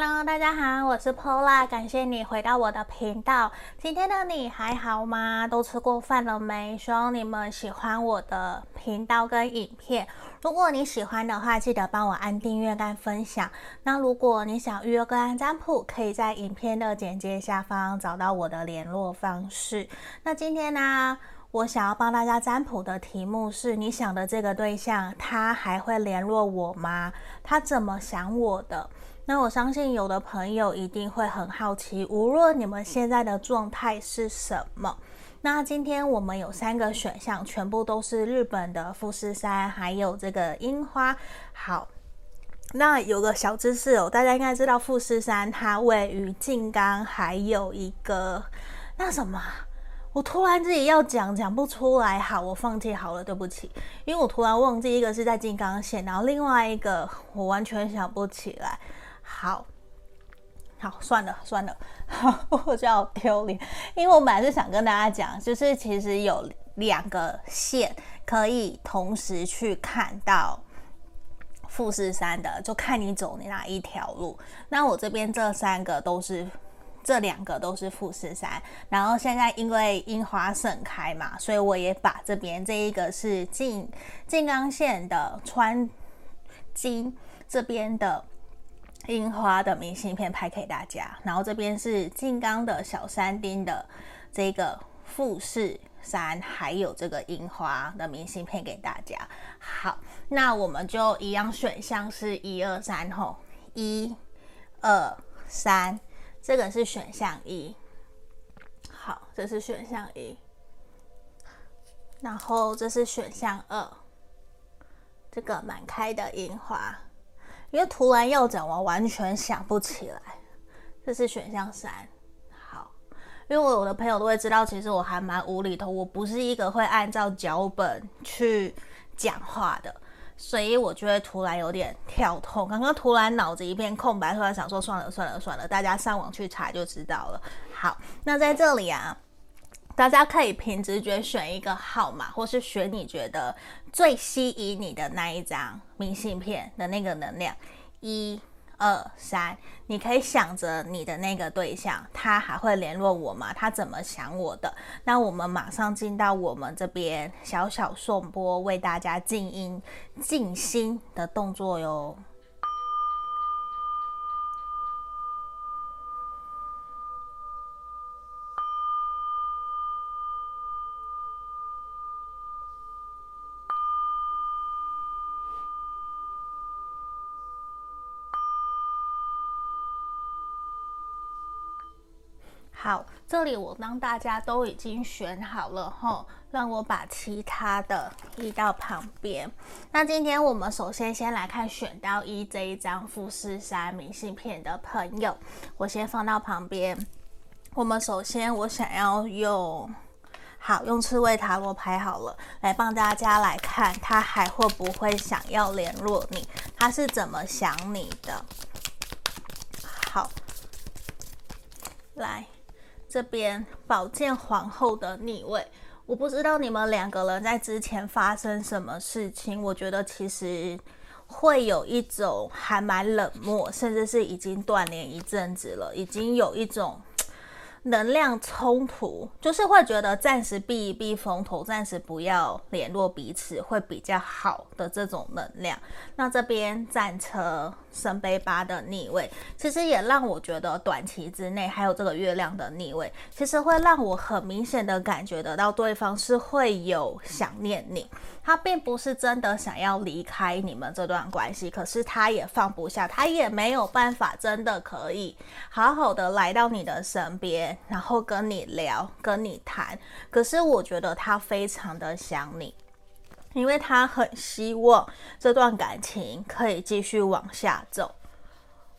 Hello，大家好，我是 Pola，感谢你回到我的频道。今天的你还好吗？都吃过饭了没？希望你们喜欢我的频道跟影片。如果你喜欢的话，记得帮我按订阅跟分享。那如果你想预约个案占卜，可以在影片的简介下方找到我的联络方式。那今天呢，我想要帮大家占卜的题目是：你想的这个对象，他还会联络我吗？他怎么想我的？那我相信有的朋友一定会很好奇，无论你们现在的状态是什么。那今天我们有三个选项，全部都是日本的富士山，还有这个樱花。好，那有个小知识哦，大家应该知道富士山它位于静冈，还有一个那什么，我突然自己要讲讲不出来，好，我放弃好了，对不起，因为我突然忘记一个是在静冈县，然后另外一个我完全想不起来。好，好，算了算了，我就好丢脸，因为我本来是想跟大家讲，就是其实有两个线可以同时去看到富士山的，就看你走哪一条路。那我这边这三个都是，这两个都是富士山，然后现在因为樱花盛开嘛，所以我也把这边这一个是静静冈县的川金这边的。樱花的明信片拍给大家，然后这边是静冈的小山町的这个富士山，还有这个樱花的明信片给大家。好，那我们就一样选项是一二三吼，一二三，这个是选项一。好，这是选项一，然后这是选项二，这个满开的樱花。因为突然要讲，我完全想不起来。这是选项三，好，因为我的朋友都会知道，其实我还蛮无厘头，我不是一个会按照脚本去讲话的，所以我就会突然有点跳痛。刚刚突然脑子一片空白，突然想说算了算了算了，大家上网去查就知道了。好，那在这里啊。大家可以凭直觉选一个号码，或是选你觉得最吸引你的那一张明信片的那个能量。一、二、三，你可以想着你的那个对象，他还会联络我吗？他怎么想我的？那我们马上进到我们这边小小颂钵，为大家静音、静心的动作哟。这里我当大家都已经选好了吼，让我把其他的移到旁边。那今天我们首先先来看选到一这一张富士山明信片的朋友，我先放到旁边。我们首先我想要用，好，用刺猬塔罗牌好了，来帮大家来看他还会不会想要联络你，他是怎么想你的。好，来。这边宝剑皇后的逆位，我不知道你们两个人在之前发生什么事情。我觉得其实会有一种还蛮冷漠，甚至是已经断联一阵子了，已经有一种。能量冲突，就是会觉得暂时避一避风头，暂时不要联络彼此会比较好的这种能量。那这边战车圣杯八的逆位，其实也让我觉得短期之内还有这个月亮的逆位，其实会让我很明显的感觉得到对方是会有想念你。他并不是真的想要离开你们这段关系，可是他也放不下，他也没有办法真的可以好好的来到你的身边，然后跟你聊，跟你谈。可是我觉得他非常的想你，因为他很希望这段感情可以继续往下走，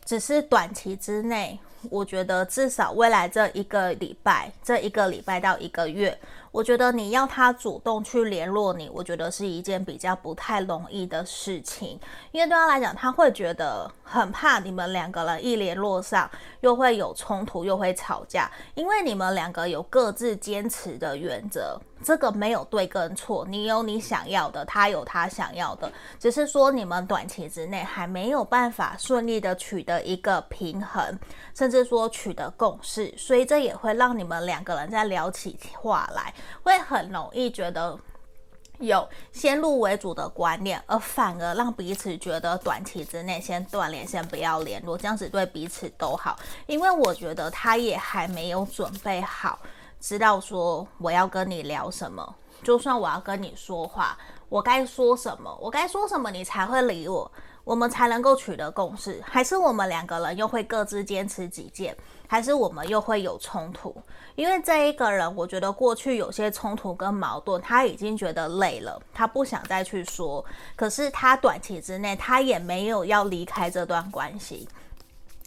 只是短期之内。我觉得至少未来这一个礼拜，这一个礼拜到一个月，我觉得你要他主动去联络你，我觉得是一件比较不太容易的事情，因为对他来讲，他会觉得很怕你们两个人一联络上又会有冲突，又会吵架，因为你们两个有各自坚持的原则，这个没有对跟错，你有你想要的，他有他想要的，只是说你们短期之内还没有办法顺利的取得一个平衡，甚至说取得共识，所以这也会让你们两个人在聊起话来。会很容易觉得有先入为主的观念，而反而让彼此觉得短期之内先断联，先不要联络，这样子对彼此都好。因为我觉得他也还没有准备好，知道说我要跟你聊什么。就算我要跟你说话，我该说什么？我该说什么你才会理我？我们才能够取得共识？还是我们两个人又会各自坚持己见？还是我们又会有冲突？因为这一个人，我觉得过去有些冲突跟矛盾，他已经觉得累了，他不想再去说。可是他短期之内，他也没有要离开这段关系，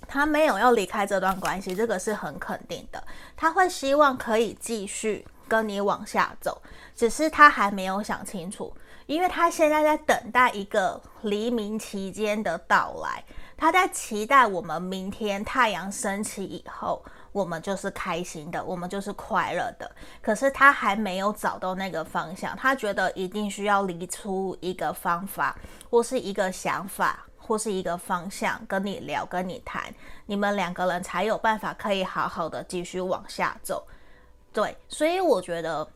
他没有要离开这段关系，这个是很肯定的。他会希望可以继续跟你往下走，只是他还没有想清楚，因为他现在在等待一个黎明期间的到来。他在期待我们明天太阳升起以后，我们就是开心的，我们就是快乐的。可是他还没有找到那个方向，他觉得一定需要离出一个方法，或是一个想法，或是一个方向，跟你聊，跟你谈，你们两个人才有办法可以好好的继续往下走。对，所以我觉得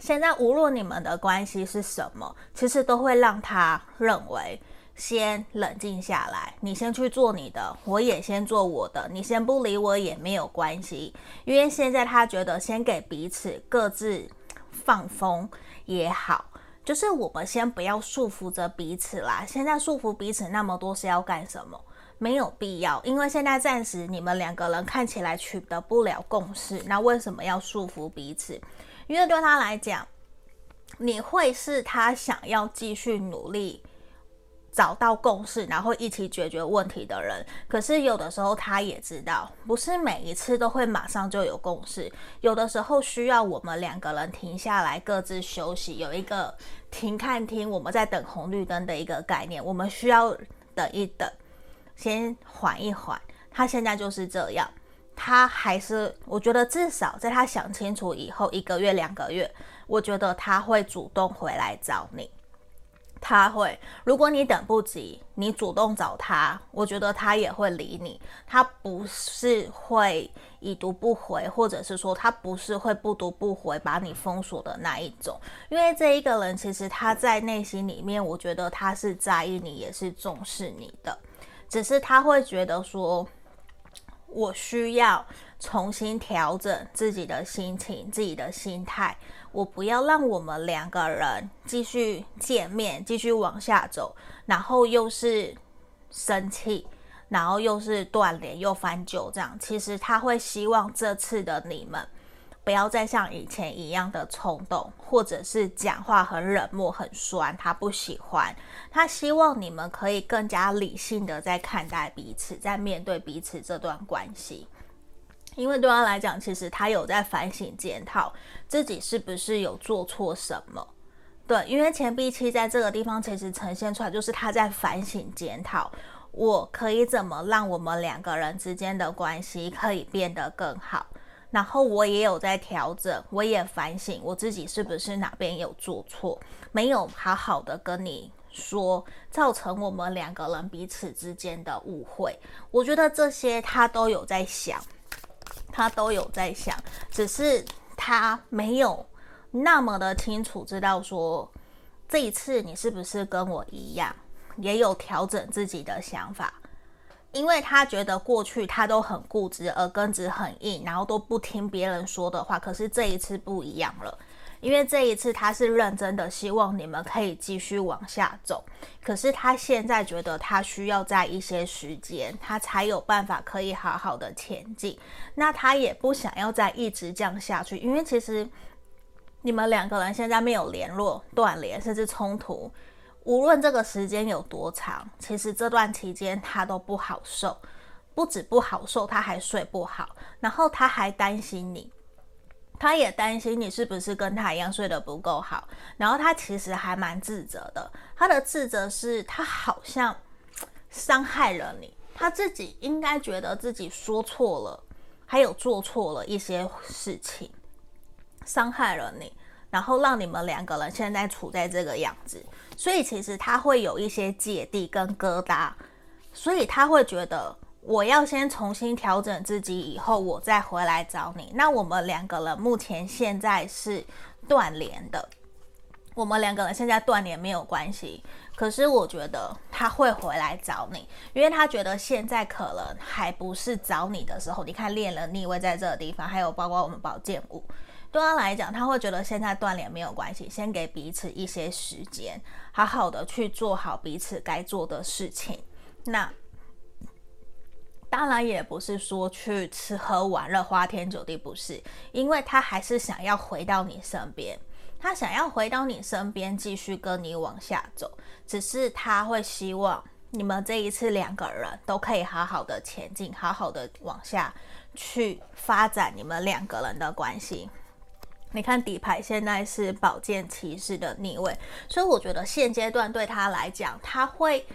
现在无论你们的关系是什么，其实都会让他认为。先冷静下来，你先去做你的，我也先做我的。你先不理我也没有关系，因为现在他觉得先给彼此各自放风也好，就是我们先不要束缚着彼此啦。现在束缚彼此那么多是要干什么？没有必要，因为现在暂时你们两个人看起来取得不了共识，那为什么要束缚彼此？因为对他来讲，你会是他想要继续努力。找到共识，然后一起解决问题的人。可是有的时候他也知道，不是每一次都会马上就有共识。有的时候需要我们两个人停下来，各自休息，有一个停看听，我们在等红绿灯的一个概念。我们需要等一等，先缓一缓。他现在就是这样，他还是，我觉得至少在他想清楚以后，一个月、两个月，我觉得他会主动回来找你。他会，如果你等不及，你主动找他，我觉得他也会理你。他不是会已读不回，或者是说他不是会不读不回把你封锁的那一种。因为这一个人其实他在内心里面，我觉得他是在意你，也是重视你的，只是他会觉得说，我需要重新调整自己的心情，自己的心态。我不要让我们两个人继续见面，继续往下走，然后又是生气，然后又是断联，又翻旧账。其实他会希望这次的你们不要再像以前一样的冲动，或者是讲话很冷漠、很酸。他不喜欢，他希望你们可以更加理性的在看待彼此，在面对彼此这段关系。因为对他来讲，其实他有在反省检讨自己是不是有做错什么。对，因为钱币七在这个地方其实呈现出来，就是他在反省检讨，我可以怎么让我们两个人之间的关系可以变得更好。然后我也有在调整，我也反省我自己是不是哪边有做错，没有好好的跟你说，造成我们两个人彼此之间的误会。我觉得这些他都有在想。他都有在想，只是他没有那么的清楚知道说，这一次你是不是跟我一样，也有调整自己的想法，因为他觉得过去他都很固执，耳根子很硬，然后都不听别人说的话，可是这一次不一样了。因为这一次他是认真的，希望你们可以继续往下走。可是他现在觉得他需要在一些时间，他才有办法可以好好的前进。那他也不想要再一直这样下去，因为其实你们两个人现在没有联络、断联，甚至冲突。无论这个时间有多长，其实这段期间他都不好受，不止不好受，他还睡不好，然后他还担心你。他也担心你是不是跟他一样睡得不够好，然后他其实还蛮自责的。他的自责是他好像伤害了你，他自己应该觉得自己说错了，还有做错了一些事情，伤害了你，然后让你们两个人现在处在这个样子。所以其实他会有一些芥蒂跟疙瘩，所以他会觉得。我要先重新调整自己，以后我再回来找你。那我们两个人目前现在是断联的，我们两个人现在断联没有关系。可是我觉得他会回来找你，因为他觉得现在可能还不是找你的时候。你看恋人逆位在这个地方，还有包括我们宝剑五，对他来讲，他会觉得现在断联没有关系，先给彼此一些时间，好好的去做好彼此该做的事情。那。当然也不是说去吃喝玩乐、花天酒地，不是，因为他还是想要回到你身边，他想要回到你身边，继续跟你往下走。只是他会希望你们这一次两个人都可以好好的前进，好好的往下去发展你们两个人的关系。你看底牌现在是宝剑骑士的逆位，所以我觉得现阶段对他来讲，他会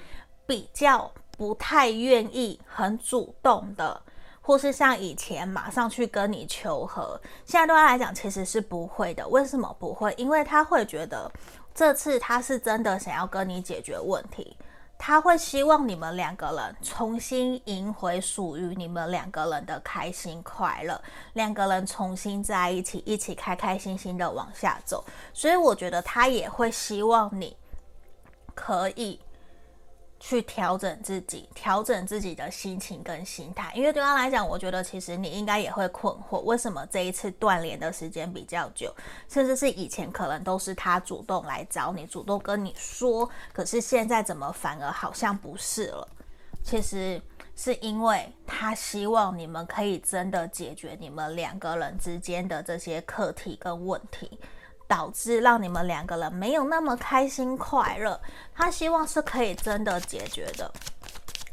比较。不太愿意很主动的，或是像以前马上去跟你求和，现在对他来讲其实是不会的。为什么不会？因为他会觉得这次他是真的想要跟你解决问题，他会希望你们两个人重新赢回属于你们两个人的开心快乐，两个人重新在一起，一起开开心心的往下走。所以我觉得他也会希望你可以。去调整自己，调整自己的心情跟心态，因为对他来讲，我觉得其实你应该也会困惑，为什么这一次断联的时间比较久，甚至是以前可能都是他主动来找你，主动跟你说，可是现在怎么反而好像不是了？其实是因为他希望你们可以真的解决你们两个人之间的这些课题跟问题。导致让你们两个人没有那么开心快乐，他希望是可以真的解决的。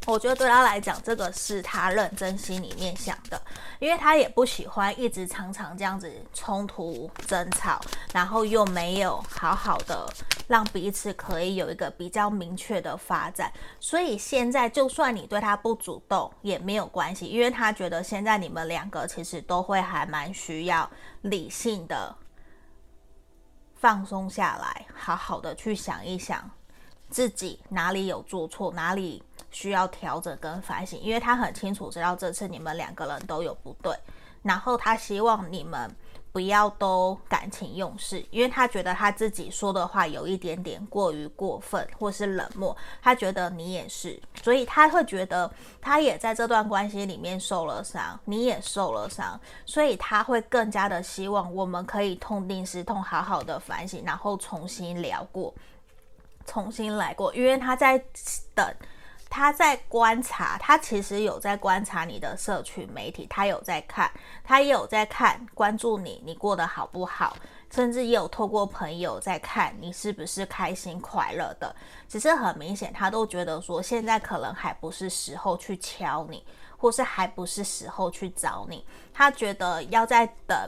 我觉得对他来讲，这个是他认真心里面想的，因为他也不喜欢一直常常这样子冲突争吵，然后又没有好好的让彼此可以有一个比较明确的发展。所以现在就算你对他不主动也没有关系，因为他觉得现在你们两个其实都会还蛮需要理性的。放松下来，好好的去想一想自己哪里有做错，哪里需要调整跟反省。因为他很清楚知道这次你们两个人都有不对，然后他希望你们。不要都感情用事，因为他觉得他自己说的话有一点点过于过分，或是冷漠。他觉得你也是，所以他会觉得他也在这段关系里面受了伤，你也受了伤，所以他会更加的希望我们可以痛定思痛，好好的反省，然后重新聊过，重新来过，因为他在等。他在观察，他其实有在观察你的社群媒体，他有在看，他也有在看，关注你，你过得好不好，甚至也有透过朋友在看你是不是开心快乐的。只是很明显，他都觉得说现在可能还不是时候去敲你，或是还不是时候去找你。他觉得要再等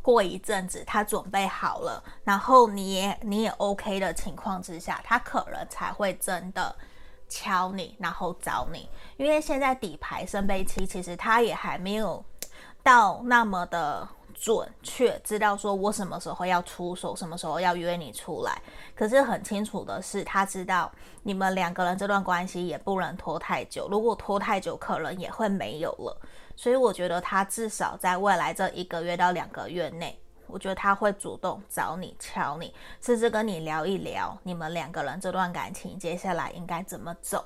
过一阵子，他准备好了，然后你也你也 OK 的情况之下，他可能才会真的。敲你，然后找你，因为现在底牌圣杯七，其实他也还没有到那么的准确，知道说我什么时候要出手，什么时候要约你出来。可是很清楚的是，他知道你们两个人这段关系也不能拖太久，如果拖太久，可能也会没有了。所以我觉得他至少在未来这一个月到两个月内。我觉得他会主动找你、敲你，甚至跟你聊一聊你们两个人这段感情接下来应该怎么走。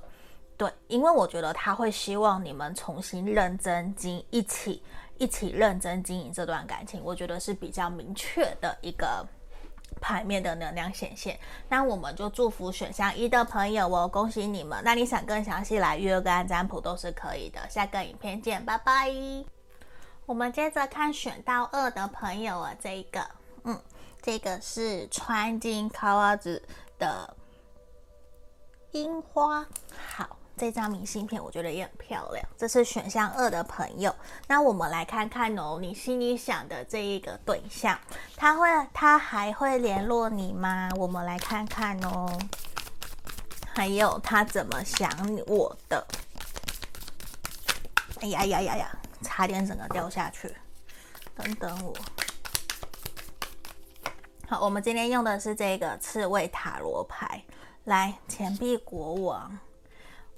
对，因为我觉得他会希望你们重新认真经一起一起认真经营这段感情。我觉得是比较明确的一个牌面的能量显现。那我们就祝福选项一的朋友哦，恭喜你们。那你想更详细来约个占卜都是可以的。下个影片见，拜拜。我们接着看选到二的朋友啊，这一个，嗯，这个是川金卡瓦子的樱花。好，这张明信片我觉得也很漂亮，这是选项二的朋友。那我们来看看哦，你心里想的这一个对象，他会他还会联络你吗？我们来看看哦。还有他怎么想我的？哎呀呀呀呀！差点整个掉下去。等等我。好，我们今天用的是这个刺猬塔罗牌。来，钱币国王。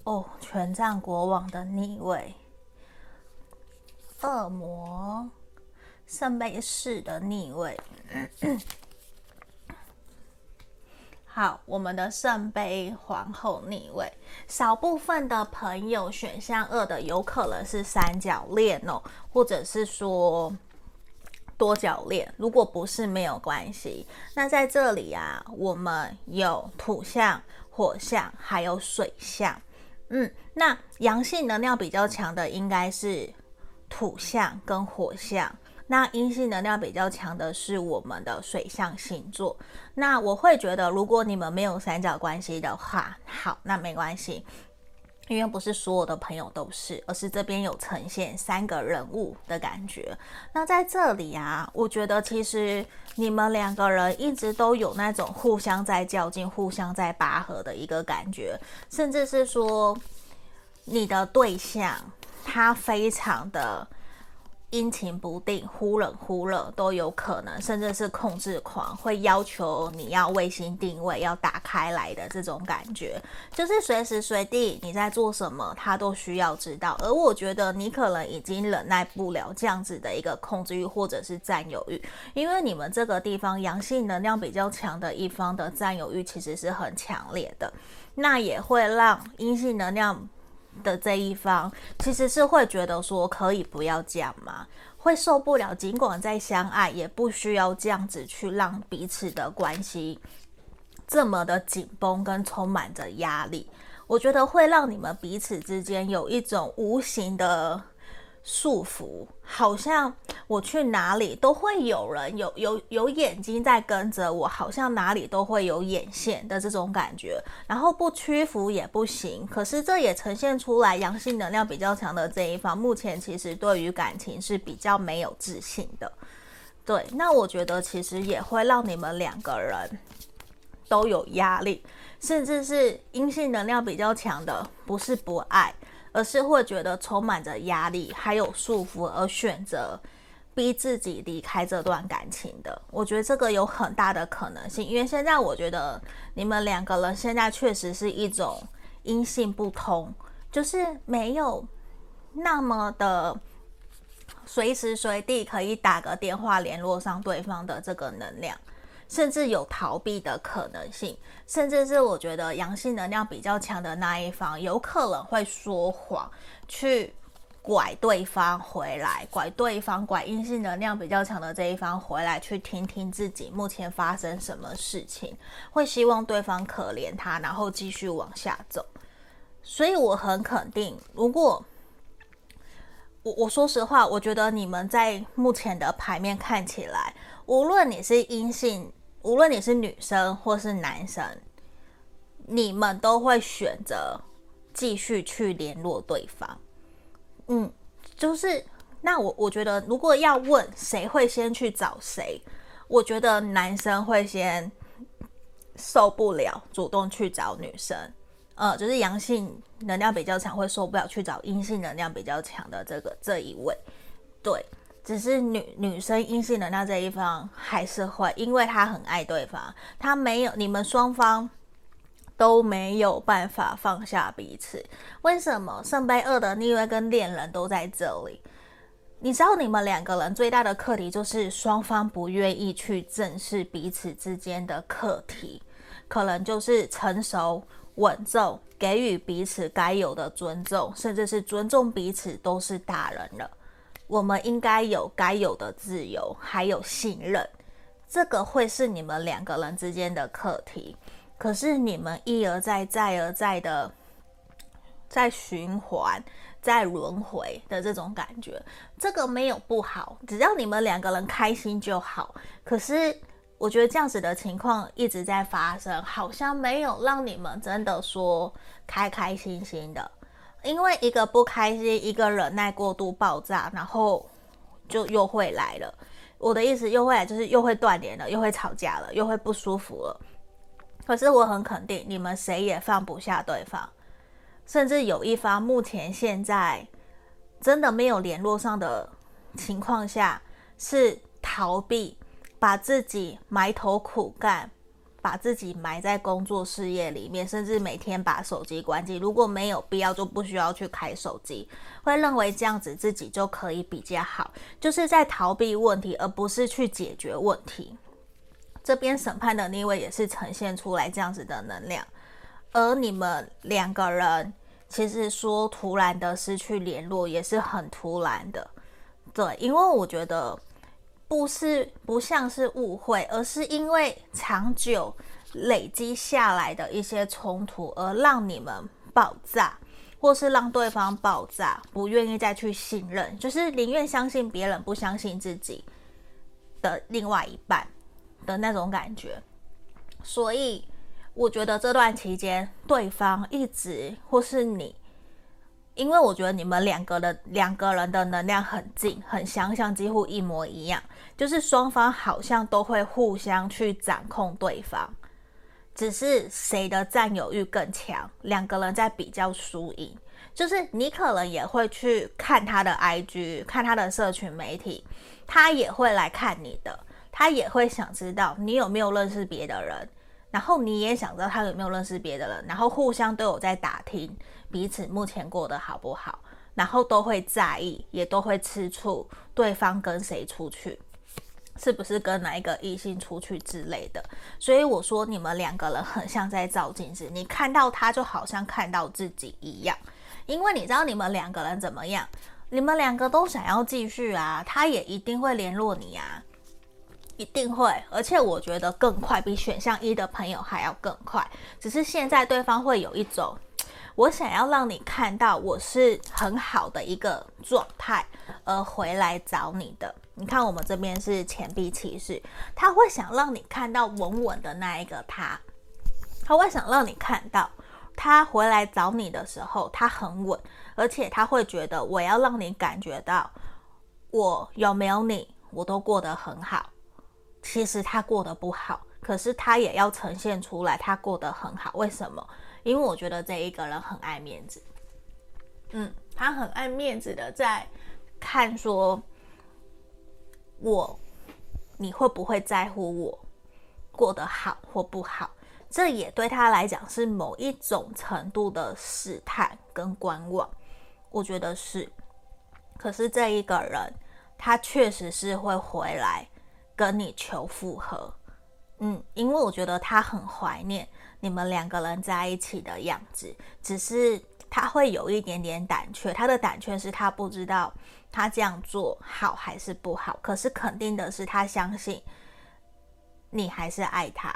哦，权杖国王的逆位。恶魔。圣杯四的逆位。好，我们的圣杯皇后逆位。少部分的朋友选项二的有可能是三角恋哦，或者是说。多角恋，如果不是没有关系。那在这里啊，我们有土象、火象，还有水象。嗯，那阳性能量比较强的应该是土象跟火象。那阴性能量比较强的是我们的水象星座。那我会觉得，如果你们没有三角关系的话，好，那没关系。因为不是所有的朋友都是，而是这边有呈现三个人物的感觉。那在这里啊，我觉得其实你们两个人一直都有那种互相在较劲、互相在拔河的一个感觉，甚至是说你的对象他非常的。阴晴不定，忽冷忽热都有可能，甚至是控制狂，会要求你要卫星定位要打开来的这种感觉，就是随时随地你在做什么，他都需要知道。而我觉得你可能已经忍耐不了这样子的一个控制欲或者是占有欲，因为你们这个地方阳性能量比较强的一方的占有欲其实是很强烈的，那也会让阴性能量。的这一方其实是会觉得说可以不要这样吗？会受不了，尽管再相爱，也不需要这样子去让彼此的关系这么的紧绷跟充满着压力。我觉得会让你们彼此之间有一种无形的。束缚，好像我去哪里都会有人有有有眼睛在跟着我，好像哪里都会有眼线的这种感觉，然后不屈服也不行。可是这也呈现出来阳性能量比较强的这一方，目前其实对于感情是比较没有自信的。对，那我觉得其实也会让你们两个人都有压力，甚至是阴性能量比较强的，不是不爱。而是会觉得充满着压力，还有束缚，而选择逼自己离开这段感情的。我觉得这个有很大的可能性，因为现在我觉得你们两个人现在确实是一种音信不通，就是没有那么的随时随地可以打个电话联络上对方的这个能量。甚至有逃避的可能性，甚至是我觉得阳性能量比较强的那一方，有可能会说谎，去拐对方回来，拐对方，拐阴性能量比较强的这一方回来，去听听自己目前发生什么事情，会希望对方可怜他，然后继续往下走。所以我很肯定，如果我我说实话，我觉得你们在目前的牌面看起来，无论你是阴性。无论你是女生或是男生，你们都会选择继续去联络对方。嗯，就是那我我觉得，如果要问谁会先去找谁，我觉得男生会先受不了，主动去找女生。呃，就是阳性能量比较强，会受不了去找阴性能量比较强的这个这一位。对。只是女女生阴性能量这一方还是会，因为她很爱对方，她没有，你们双方都没有办法放下彼此。为什么圣杯二的逆位跟恋人都在这里？你知道你们两个人最大的课题就是双方不愿意去正视彼此之间的课题，可能就是成熟稳重，给予彼此该有的尊重，甚至是尊重彼此，都是大人了。我们应该有该有的自由，还有信任，这个会是你们两个人之间的课题。可是你们一而再、再而再的在循环、在轮回的这种感觉，这个没有不好，只要你们两个人开心就好。可是我觉得这样子的情况一直在发生，好像没有让你们真的说开开心心的。因为一个不开心，一个忍耐过度爆炸，然后就又会来了。我的意思又会来，就是又会断联了，又会吵架了，又会不舒服了。可是我很肯定，你们谁也放不下对方，甚至有一方目前现在真的没有联络上的情况下，是逃避。把自己埋头苦干，把自己埋在工作事业里面，甚至每天把手机关机。如果没有必要，就不需要去开手机。会认为这样子自己就可以比较好，就是在逃避问题，而不是去解决问题。这边审判的逆位也是呈现出来这样子的能量，而你们两个人其实说突然的失去联络也是很突然的，对，因为我觉得。不是不像是误会，而是因为长久累积下来的一些冲突，而让你们爆炸，或是让对方爆炸，不愿意再去信任，就是宁愿相信别人，不相信自己的另外一半的那种感觉。所以我觉得这段期间，对方一直或是你。因为我觉得你们两个的两个人的能量很近，很相像，几乎一模一样。就是双方好像都会互相去掌控对方，只是谁的占有欲更强，两个人在比较输赢。就是你可能也会去看他的 IG，看他的社群媒体，他也会来看你的，他也会想知道你有没有认识别的人。然后你也想知道他有没有认识别的人，然后互相都有在打听彼此目前过得好不好，然后都会在意，也都会吃醋对方跟谁出去，是不是跟哪一个异性出去之类的。所以我说你们两个人很像在照镜子，你看到他就好像看到自己一样，因为你知道你们两个人怎么样，你们两个都想要继续啊，他也一定会联络你啊。一定会，而且我觉得更快，比选项一的朋友还要更快。只是现在对方会有一种，我想要让你看到我是很好的一个状态，而回来找你的。你看我们这边是钱币骑士，他会想让你看到稳稳的那一个他，他会想让你看到他回来找你的时候，他很稳，而且他会觉得我要让你感觉到我有没有你，我都过得很好。其实他过得不好，可是他也要呈现出来，他过得很好。为什么？因为我觉得这一个人很爱面子，嗯，他很爱面子的在看说，我你会不会在乎我过得好或不好？这也对他来讲是某一种程度的试探跟观望，我觉得是。可是这一个人，他确实是会回来。跟你求复合，嗯，因为我觉得他很怀念你们两个人在一起的样子，只是他会有一点点胆怯。他的胆怯是他不知道他这样做好还是不好，可是肯定的是他相信你还是爱他，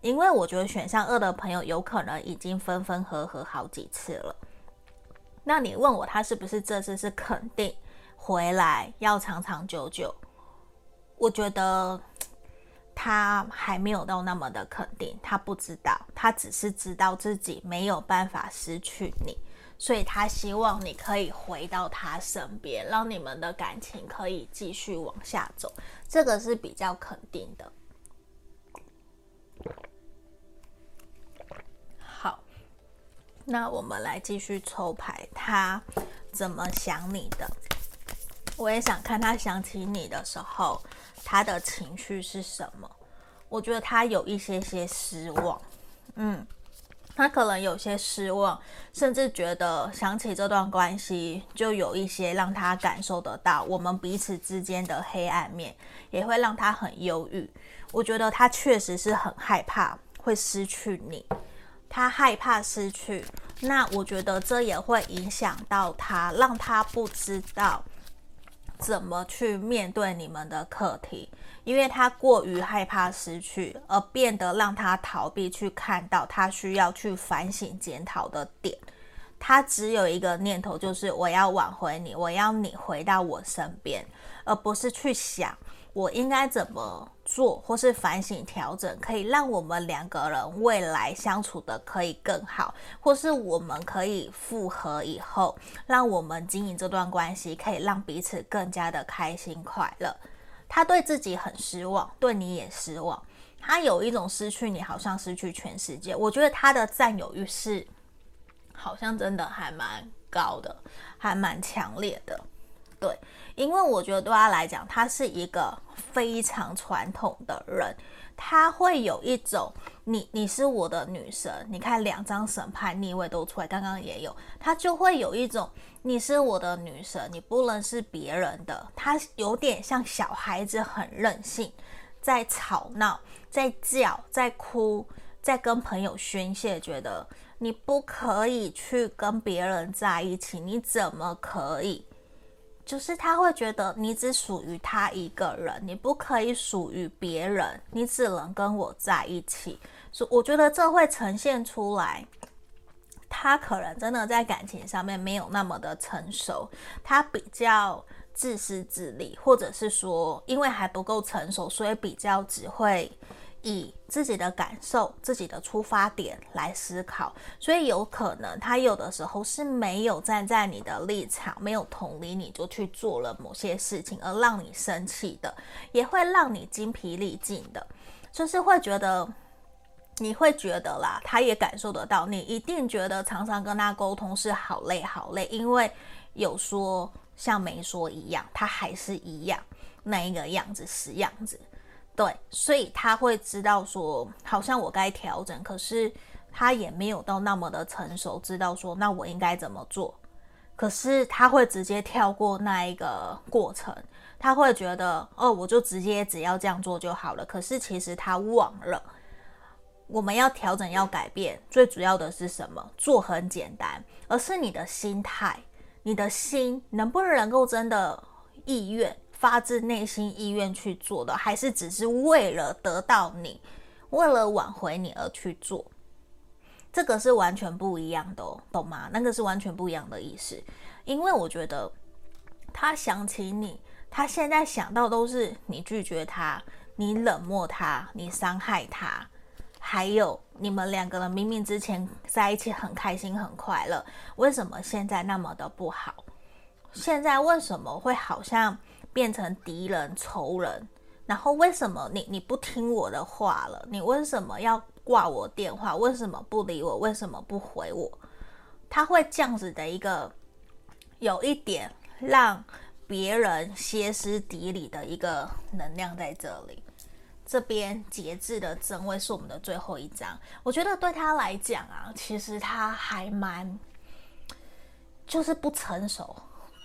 因为我觉得选项二的朋友有可能已经分分合合好几次了。那你问我他是不是这次是肯定回来要长长久久？我觉得他还没有到那么的肯定，他不知道，他只是知道自己没有办法失去你，所以他希望你可以回到他身边，让你们的感情可以继续往下走，这个是比较肯定的。好，那我们来继续抽牌，他怎么想你的？我也想看他想起你的时候。他的情绪是什么？我觉得他有一些些失望，嗯，他可能有些失望，甚至觉得想起这段关系，就有一些让他感受得到我们彼此之间的黑暗面，也会让他很忧郁。我觉得他确实是很害怕会失去你，他害怕失去，那我觉得这也会影响到他，让他不知道。怎么去面对你们的课题？因为他过于害怕失去，而变得让他逃避去看到他需要去反省检讨的点。他只有一个念头，就是我要挽回你，我要你回到我身边，而不是去想我应该怎么做，或是反省调整，可以让我们两个人未来相处的可以更好，或是我们可以复合以后，让我们经营这段关系，可以让彼此更加的开心快乐。他对自己很失望，对你也失望，他有一种失去你，好像失去全世界。我觉得他的占有欲是，好像真的还蛮高的，还蛮强烈的，对。因为我觉得对他来讲，他是一个非常传统的人，他会有一种你你是我的女神，你看两张审判逆位都出来，刚刚也有，他就会有一种你是我的女神，你不能是别人的，他有点像小孩子，很任性，在吵闹，在叫，在哭，在跟朋友宣泄，觉得你不可以去跟别人在一起，你怎么可以？就是他会觉得你只属于他一个人，你不可以属于别人，你只能跟我在一起。所以我觉得这会呈现出来，他可能真的在感情上面没有那么的成熟，他比较自私自利，或者是说因为还不够成熟，所以比较只会。以自己的感受、自己的出发点来思考，所以有可能他有的时候是没有站在你的立场，没有同理你就去做了某些事情，而让你生气的，也会让你精疲力尽的，就是会觉得，你会觉得啦，他也感受得到，你一定觉得常常跟他沟通是好累好累，因为有说像没说一样，他还是一样那一个样子死样子。对，所以他会知道说，好像我该调整，可是他也没有到那么的成熟，知道说，那我应该怎么做。可是他会直接跳过那一个过程，他会觉得，哦，我就直接只要这样做就好了。可是其实他忘了，我们要调整，要改变，最主要的是什么？做很简单，而是你的心态，你的心能不能够真的意愿。发自内心意愿去做的，还是只是为了得到你，为了挽回你而去做？这个是完全不一样的，懂吗？那个是完全不一样的意思。因为我觉得他想起你，他现在想到都是你拒绝他，你冷漠他，你伤害他，还有你们两个人明明之前在一起很开心很快乐，为什么现在那么的不好？现在为什么会好像？变成敌人、仇人，然后为什么你你不听我的话了？你为什么要挂我电话？为什么不理我？为什么不回我？他会这样子的一个，有一点让别人歇斯底里的一个能量在这里。这边节制的正位是我们的最后一张，我觉得对他来讲啊，其实他还蛮就是不成熟。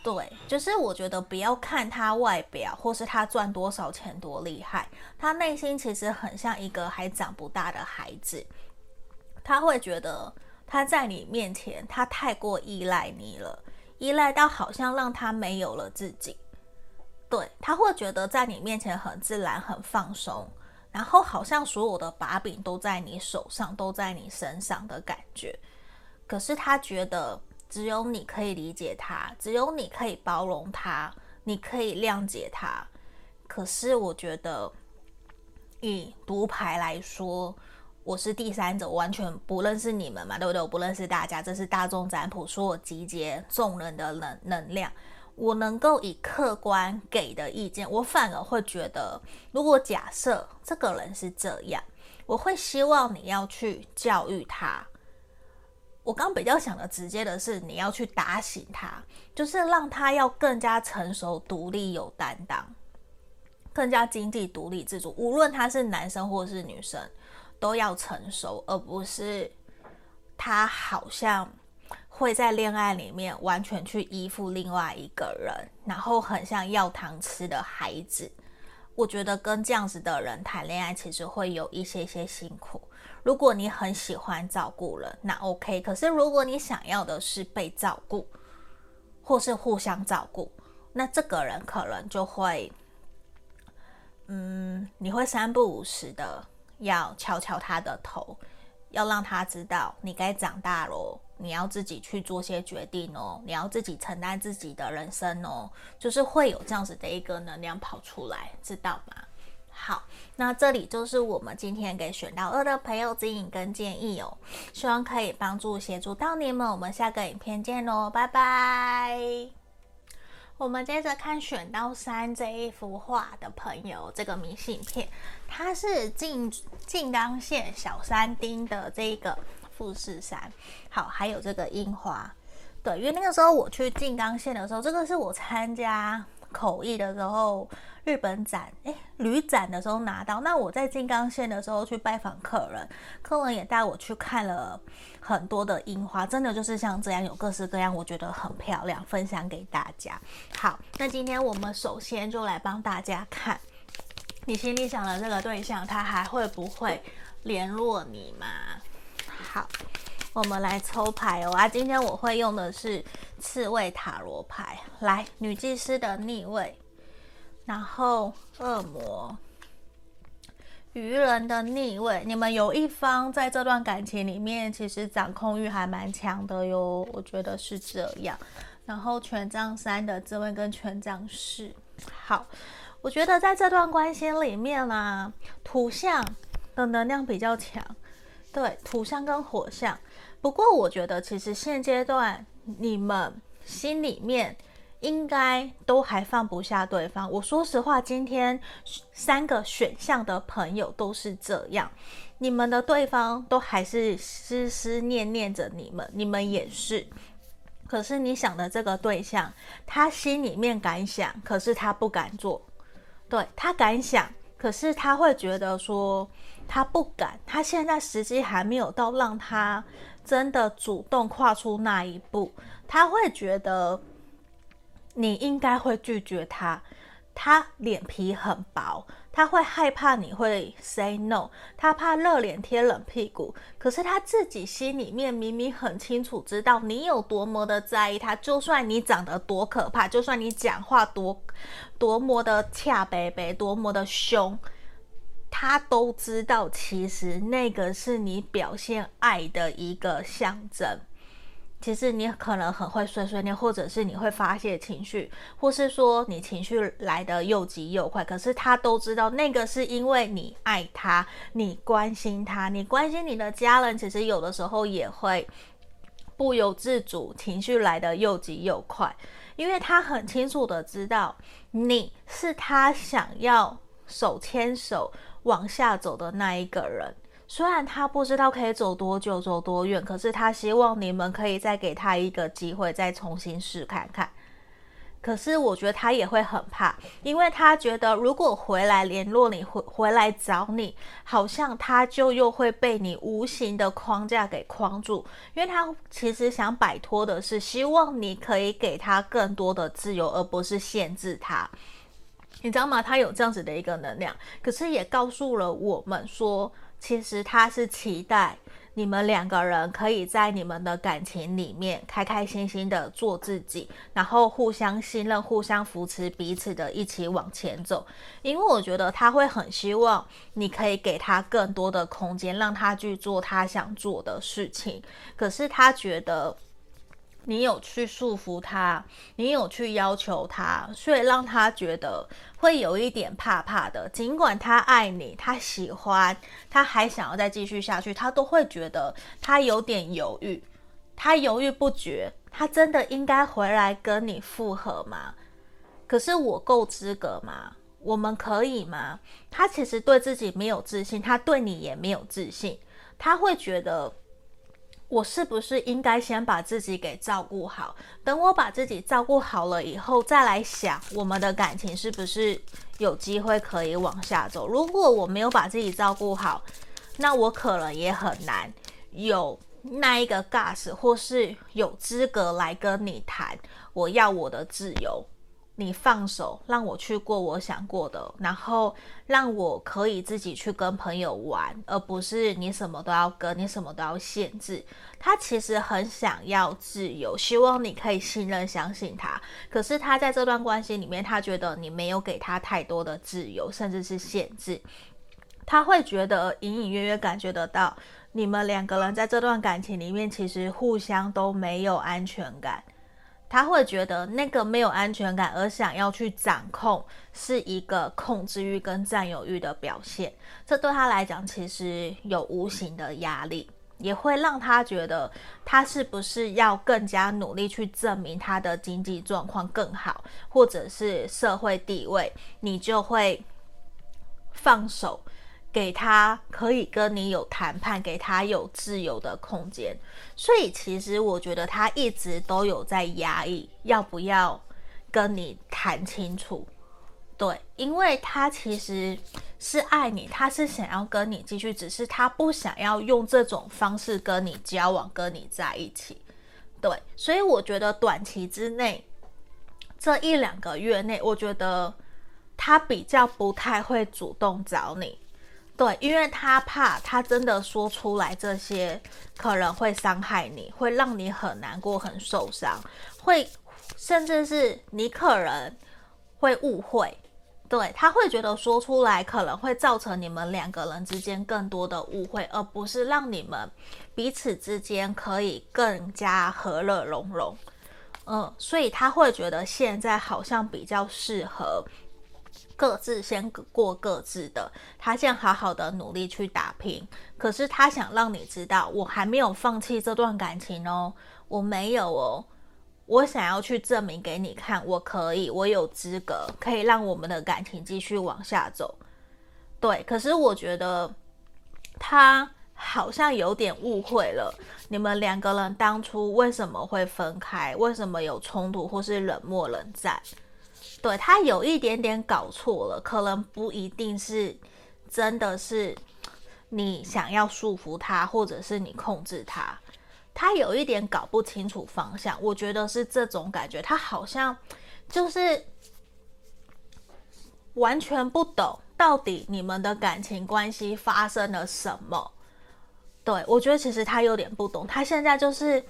对，就是我觉得不要看他外表，或是他赚多少钱多厉害，他内心其实很像一个还长不大的孩子。他会觉得他在你面前，他太过依赖你了，依赖到好像让他没有了自己。对，他会觉得在你面前很自然、很放松，然后好像所有的把柄都在你手上，都在你身上的感觉。可是他觉得。只有你可以理解他，只有你可以包容他，你可以谅解他。可是我觉得，以读牌来说，我是第三者，完全不认识你们嘛，对不对？我不认识大家，这是大众占卜，说我集结众人的能能量，我能够以客观给的意见，我反而会觉得，如果假设这个人是这样，我会希望你要去教育他。我刚比较想的直接的是，你要去打醒他，就是让他要更加成熟、独立、有担当，更加经济独立自主。无论他是男生或是女生，都要成熟，而不是他好像会在恋爱里面完全去依附另外一个人，然后很像要糖吃的孩子。我觉得跟这样子的人谈恋爱，其实会有一些些辛苦。如果你很喜欢照顾人，那 OK。可是如果你想要的是被照顾，或是互相照顾，那这个人可能就会，嗯，你会三不五时的要敲敲他的头，要让他知道你该长大咯，你要自己去做些决定哦，你要自己承担自己的人生哦，就是会有这样子的一个能量跑出来，知道吗？好，那这里就是我们今天给选到二的朋友指引跟建议哦，希望可以帮助协助到你们。我们下个影片见喽，拜拜。我们接着看选到三这一幅画的朋友，这个明信片，它是静静冈县小山町的这个富士山，好，还有这个樱花，对，因为那个时候我去静冈县的时候，这个是我参加口译的时候。日本展，诶，旅展的时候拿到。那我在静冈县的时候去拜访客人，客人也带我去看了很多的樱花，真的就是像这样，有各式各样，我觉得很漂亮，分享给大家。好，那今天我们首先就来帮大家看，你心里想的这个对象，他还会不会联络你吗？好，我们来抽牌哦。啊，今天我会用的是刺猬塔罗牌，来，女祭司的逆位。然后恶魔、愚人的逆位，你们有一方在这段感情里面，其实掌控欲还蛮强的哟，我觉得是这样。然后权杖三的这位跟权杖四，好，我觉得在这段关系里面啦、土象的能量比较强，对，土象跟火象。不过我觉得其实现阶段你们心里面。应该都还放不下对方。我说实话，今天三个选项的朋友都是这样，你们的对方都还是思思念念着你们，你们也是。可是你想的这个对象，他心里面敢想，可是他不敢做。对，他敢想，可是他会觉得说他不敢，他现在时机还没有到，让他真的主动跨出那一步。他会觉得。你应该会拒绝他，他脸皮很薄，他会害怕你会 say no，他怕热脸贴冷屁股。可是他自己心里面明明很清楚，知道你有多么的在意他。就算你长得多可怕，就算你讲话多多么的恰北北，多么的凶，他都知道，其实那个是你表现爱的一个象征。其实你可能很会碎碎念，或者是你会发泄情绪，或是说你情绪来得又急又快。可是他都知道，那个是因为你爱他，你关心他，你关心你的家人。其实有的时候也会不由自主，情绪来得又急又快，因为他很清楚的知道你是他想要手牵手往下走的那一个人。虽然他不知道可以走多久、走多远，可是他希望你们可以再给他一个机会，再重新试看看。可是我觉得他也会很怕，因为他觉得如果回来联络你，回回来找你，好像他就又会被你无形的框架给框住。因为他其实想摆脱的是，希望你可以给他更多的自由，而不是限制他。你知道吗？他有这样子的一个能量，可是也告诉了我们说。其实他是期待你们两个人可以在你们的感情里面开开心心的做自己，然后互相信任、互相扶持彼此的一起往前走。因为我觉得他会很希望你可以给他更多的空间，让他去做他想做的事情。可是他觉得。你有去束缚他，你有去要求他，所以让他觉得会有一点怕怕的。尽管他爱你，他喜欢，他还想要再继续下去，他都会觉得他有点犹豫，他犹豫不决。他真的应该回来跟你复合吗？可是我够资格吗？我们可以吗？他其实对自己没有自信，他对你也没有自信，他会觉得。我是不是应该先把自己给照顾好？等我把自己照顾好了以后，再来想我们的感情是不是有机会可以往下走？如果我没有把自己照顾好，那我可能也很难有那一个 gas，或是有资格来跟你谈。我要我的自由。你放手，让我去过我想过的，然后让我可以自己去跟朋友玩，而不是你什么都要跟，你什么都要限制。他其实很想要自由，希望你可以信任、相信他。可是他在这段关系里面，他觉得你没有给他太多的自由，甚至是限制。他会觉得隐隐约约感觉得到。你们两个人在这段感情里面，其实互相都没有安全感。他会觉得那个没有安全感，而想要去掌控，是一个控制欲跟占有欲的表现。这对他来讲，其实有无形的压力，也会让他觉得他是不是要更加努力去证明他的经济状况更好，或者是社会地位，你就会放手。给他可以跟你有谈判，给他有自由的空间。所以其实我觉得他一直都有在压抑，要不要跟你谈清楚？对，因为他其实是爱你，他是想要跟你继续，只是他不想要用这种方式跟你交往，跟你在一起。对，所以我觉得短期之内，这一两个月内，我觉得他比较不太会主动找你。对，因为他怕他真的说出来这些，可能会伤害你，会让你很难过、很受伤，会甚至是你可能会误会。对，他会觉得说出来可能会造成你们两个人之间更多的误会，而不是让你们彼此之间可以更加和乐融融。嗯，所以他会觉得现在好像比较适合。各自先过各自的，他现在好好的努力去打拼。可是他想让你知道，我还没有放弃这段感情哦，我没有哦，我想要去证明给你看，我可以，我有资格可以让我们的感情继续往下走。对，可是我觉得他好像有点误会了，你们两个人当初为什么会分开？为什么有冲突或是冷漠冷战？对，他有一点点搞错了，可能不一定是真的是你想要束缚他，或者是你控制他，他有一点搞不清楚方向。我觉得是这种感觉，他好像就是完全不懂到底你们的感情关系发生了什么。对，我觉得其实他有点不懂，他现在就是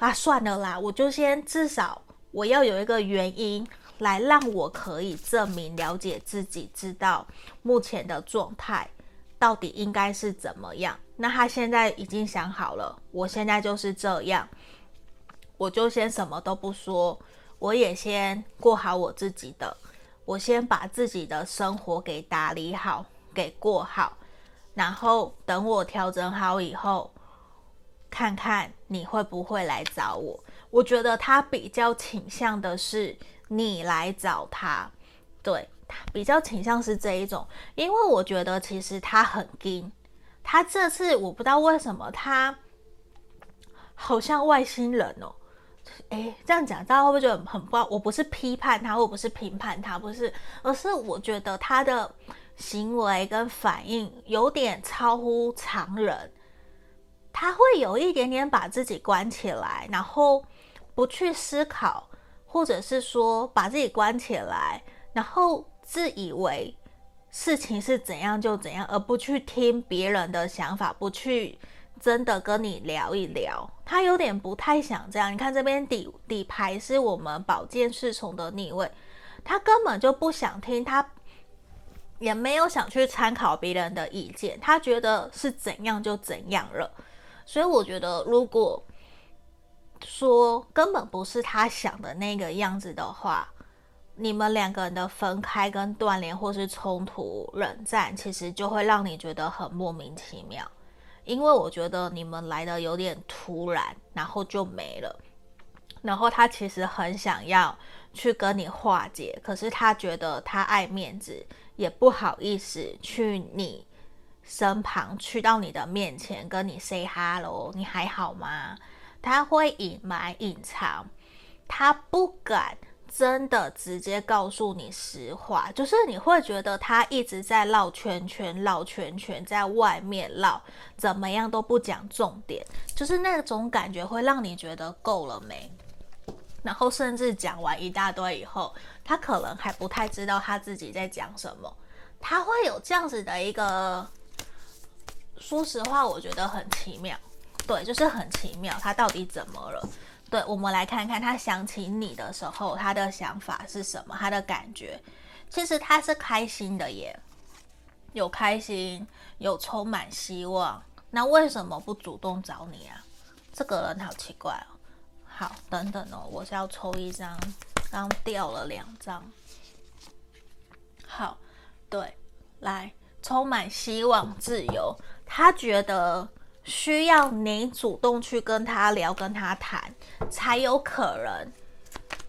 啊，算了啦，我就先至少我要有一个原因。来让我可以证明、了解自己，知道目前的状态到底应该是怎么样。那他现在已经想好了，我现在就是这样，我就先什么都不说，我也先过好我自己的，我先把自己的生活给打理好，给过好，然后等我调整好以后，看看你会不会来找我。我觉得他比较倾向的是。你来找他，对，他比较倾向是这一种，因为我觉得其实他很硬，他这次我不知道为什么他好像外星人哦，诶，这样讲大家会不会觉得很不好？我不是批判他，我不是评判他，不是，而是我觉得他的行为跟反应有点超乎常人，他会有一点点把自己关起来，然后不去思考。或者是说把自己关起来，然后自以为事情是怎样就怎样，而不去听别人的想法，不去真的跟你聊一聊。他有点不太想这样。你看这边底底牌是我们宝剑侍从的逆位，他根本就不想听，他也没有想去参考别人的意见，他觉得是怎样就怎样了。所以我觉得如果。说根本不是他想的那个样子的话，你们两个人的分开跟断联，或是冲突、冷战，其实就会让你觉得很莫名其妙。因为我觉得你们来的有点突然，然后就没了。然后他其实很想要去跟你化解，可是他觉得他爱面子，也不好意思去你身旁，去到你的面前跟你 say hello，你还好吗？他会隐瞒、隐藏，他不敢真的直接告诉你实话，就是你会觉得他一直在绕圈圈、绕圈圈，在外面绕，怎么样都不讲重点，就是那种感觉会让你觉得够了没？然后甚至讲完一大堆以后，他可能还不太知道他自己在讲什么，他会有这样子的一个，说实话，我觉得很奇妙。对，就是很奇妙，他到底怎么了？对，我们来看看他想起你的时候，他的想法是什么？他的感觉，其实他是开心的耶，有开心，有充满希望，那为什么不主动找你啊？这个人好奇怪哦。好，等等哦，我是要抽一张，刚掉了两张。好，对，来，充满希望、自由。他觉得需要你主动去跟他聊、跟他谈，才有可能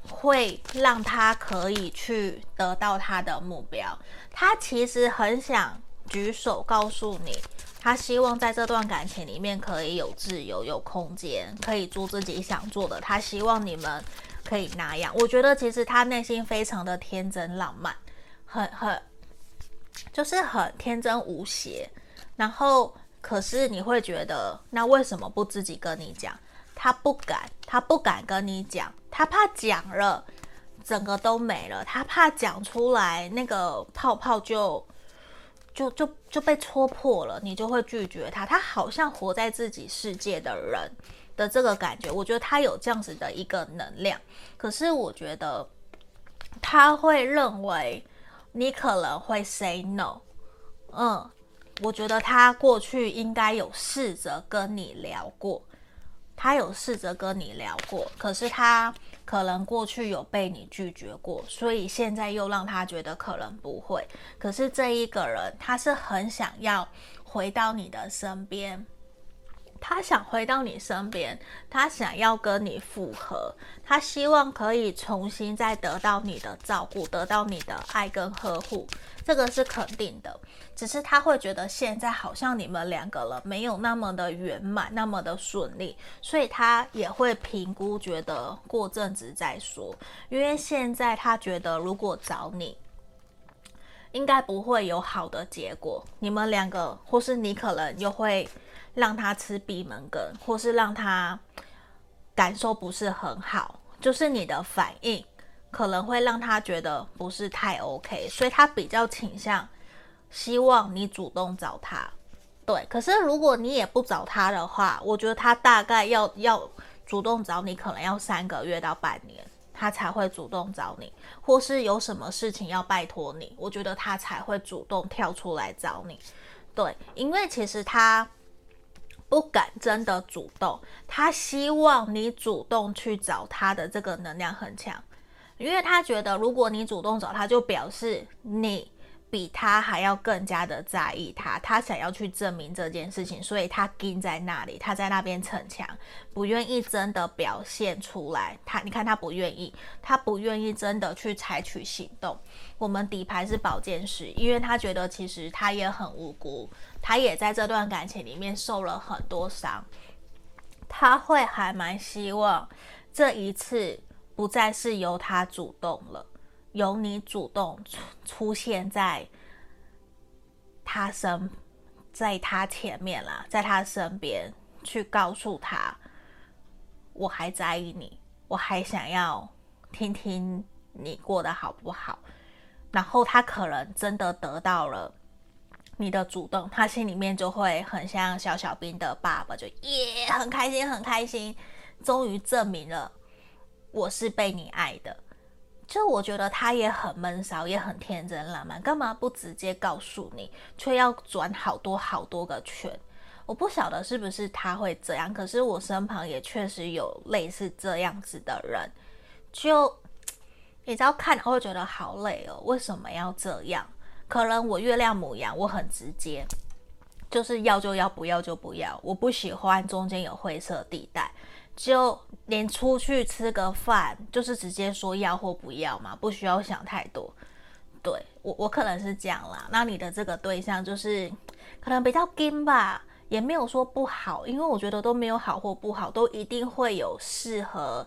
会让他可以去得到他的目标。他其实很想举手告诉你。他希望在这段感情里面可以有自由、有空间，可以做自己想做的。他希望你们可以那样。我觉得其实他内心非常的天真浪漫，很很就是很天真无邪。然后，可是你会觉得，那为什么不自己跟你讲？他不敢，他不敢跟你讲，他怕讲了整个都没了，他怕讲出来那个泡泡就。就就就被戳破了，你就会拒绝他。他好像活在自己世界的人的这个感觉，我觉得他有这样子的一个能量。可是我觉得他会认为你可能会 say no。嗯，我觉得他过去应该有试着跟你聊过，他有试着跟你聊过，可是他。可能过去有被你拒绝过，所以现在又让他觉得可能不会。可是这一个人，他是很想要回到你的身边。他想回到你身边，他想要跟你复合，他希望可以重新再得到你的照顾，得到你的爱跟呵护，这个是肯定的。只是他会觉得现在好像你们两个人没有那么的圆满，那么的顺利，所以他也会评估，觉得过阵子再说。因为现在他觉得如果找你，应该不会有好的结果。你们两个，或是你可能又会。让他吃闭门羹，或是让他感受不是很好，就是你的反应可能会让他觉得不是太 OK，所以他比较倾向希望你主动找他。对，可是如果你也不找他的话，我觉得他大概要要主动找你，可能要三个月到半年，他才会主动找你，或是有什么事情要拜托你，我觉得他才会主动跳出来找你。对，因为其实他。不敢真的主动，他希望你主动去找他的这个能量很强，因为他觉得如果你主动找他，就表示你比他还要更加的在意他，他想要去证明这件事情，所以他盯在那里，他在那边逞强，不愿意真的表现出来。他，你看他不愿意，他不愿意真的去采取行动。我们底牌是宝剑十，因为他觉得其实他也很无辜。他也在这段感情里面受了很多伤，他会还蛮希望这一次不再是由他主动了，由你主动出出现在他身，在他前面啦，在他身边去告诉他，我还在意你，我还想要听听你过得好不好，然后他可能真的得到了。你的主动，他心里面就会很像小小兵的爸爸，就耶，很开心，很开心，终于证明了我是被你爱的。就我觉得他也很闷骚，也很天真浪漫，干嘛不直接告诉你，却要转好多好多个圈？我不晓得是不是他会这样，可是我身旁也确实有类似这样子的人，就你知道看我会觉得好累哦，为什么要这样？可能我月亮母羊，我很直接，就是要就要，不要就不要。我不喜欢中间有灰色地带，就连出去吃个饭，就是直接说要或不要嘛，不需要想太多。对，我，我可能是这样啦。那你的这个对象就是可能比较金吧，也没有说不好，因为我觉得都没有好或不好，都一定会有适合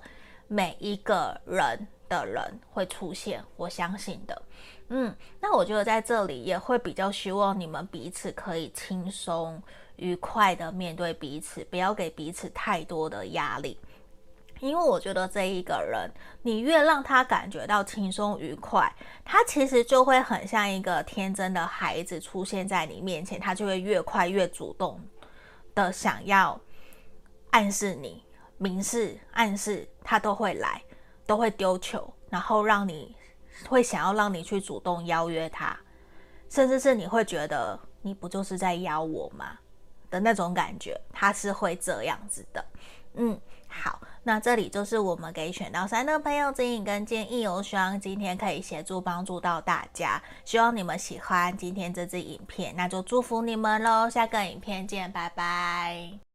每一个人的人会出现，我相信的。嗯，那我觉得在这里也会比较希望你们彼此可以轻松愉快的面对彼此，不要给彼此太多的压力。因为我觉得这一个人，你越让他感觉到轻松愉快，他其实就会很像一个天真的孩子出现在你面前，他就会越快越主动的想要暗示你、明示、暗示，他都会来，都会丢球，然后让你。会想要让你去主动邀约他，甚至是你会觉得你不就是在邀我吗？的那种感觉，他是会这样子的。嗯，好，那这里就是我们给选到三的朋友指引跟建议哦，希望今天可以协助帮助到大家，希望你们喜欢今天这支影片，那就祝福你们喽，下个影片见，拜拜。